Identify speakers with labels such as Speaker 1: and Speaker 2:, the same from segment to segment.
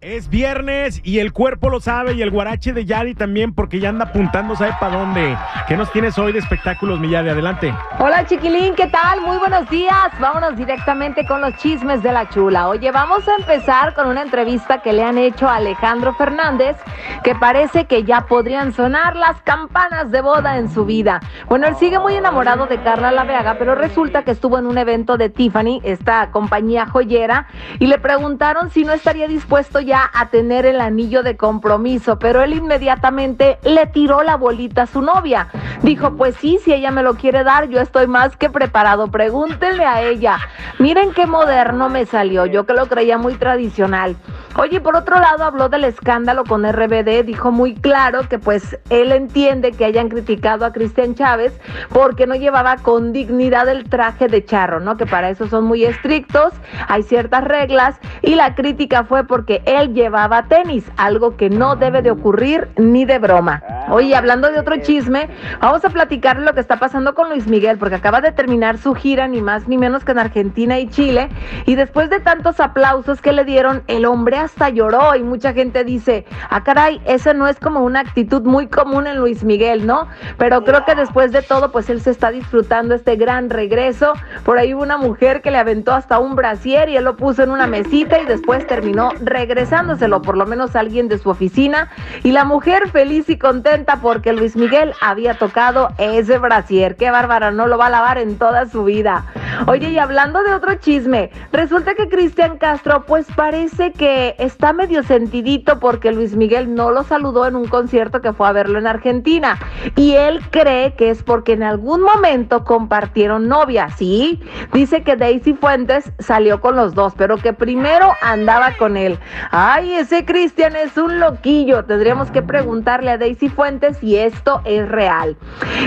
Speaker 1: Es viernes y el cuerpo lo sabe y el guarache de Yari también porque ya anda apuntando, ¿sabe para dónde? ¿Qué nos tienes hoy de espectáculos, mi Yari? Adelante.
Speaker 2: Hola chiquilín, ¿qué tal? Muy buenos días. Vámonos directamente con los chismes de la chula. Oye, vamos a empezar con una entrevista que le han hecho a Alejandro Fernández, que parece que ya podrían sonar las campanas de boda en su vida. Bueno, él sigue muy enamorado de Carla Laveaga, pero resulta que estuvo en un evento de Tiffany, esta compañía joyera, y le preguntaron si no estaría dispuesto a tener el anillo de compromiso, pero él inmediatamente le tiró la bolita a su novia. Dijo, pues sí, si ella me lo quiere dar, yo estoy más que preparado. Pregúntenle a ella. Miren qué moderno me salió. Yo que lo creía muy tradicional. Oye, por otro lado, habló del escándalo con RBD. Dijo muy claro que pues él entiende que hayan criticado a Cristian Chávez porque no llevaba con dignidad el traje de charro, ¿no? Que para eso son muy estrictos. Hay ciertas reglas. Y la crítica fue porque él llevaba tenis, algo que no debe de ocurrir ni de broma. Oye, hablando de otro chisme, vamos a platicar lo que está pasando con Luis Miguel, porque acaba de terminar su gira, ni más ni menos que en Argentina y Chile, y después de tantos aplausos que le dieron, el hombre hasta lloró y mucha gente dice, ah caray, esa no es como una actitud muy común en Luis Miguel, ¿no? Pero creo que después de todo, pues él se está disfrutando este gran regreso. Por ahí hubo una mujer que le aventó hasta un brasier y él lo puso en una mesita y después terminó regresándoselo, por lo menos alguien de su oficina. Y la mujer feliz y contenta porque Luis Miguel había tocado ese brasier. Qué bárbara, no lo va a lavar en toda su vida. Oye, y hablando de otro chisme, resulta que Cristian Castro, pues parece que está medio sentidito porque Luis Miguel no lo saludó en un concierto que fue a verlo en Argentina. Y él cree que es porque en algún momento compartieron novia, ¿sí? Dice que Daisy Fuentes salió con los dos, pero que primero andaba con él. Ay, ese Cristian es un loquillo. Tendríamos que preguntarle a Daisy Fuentes si esto es real.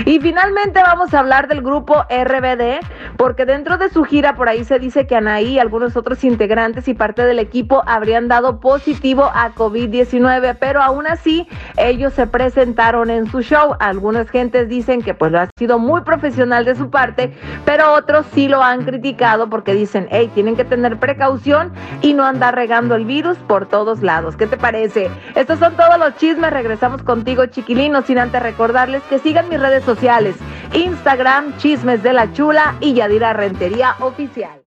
Speaker 2: Y finalmente vamos a hablar del grupo RBD, porque dentro de su gira por ahí se dice que Anaí y algunos otros integrantes y parte del equipo habrían dado positivo a COVID-19, pero aún así ellos se presentaron en su show. Algunas gentes dicen que pues lo ha sido muy profesional de su parte, pero otros sí lo han criticado porque dicen, hey, tienen que tener precaución y no andar regando el virus por todos lados. ¿Qué te parece? Estos son todos los chismes. Regresamos contigo, chiquilinos, sin antes recordarles que sigan mis redes sociales. Instagram, Chismes de la Chula y Yadira Rentería Oficial.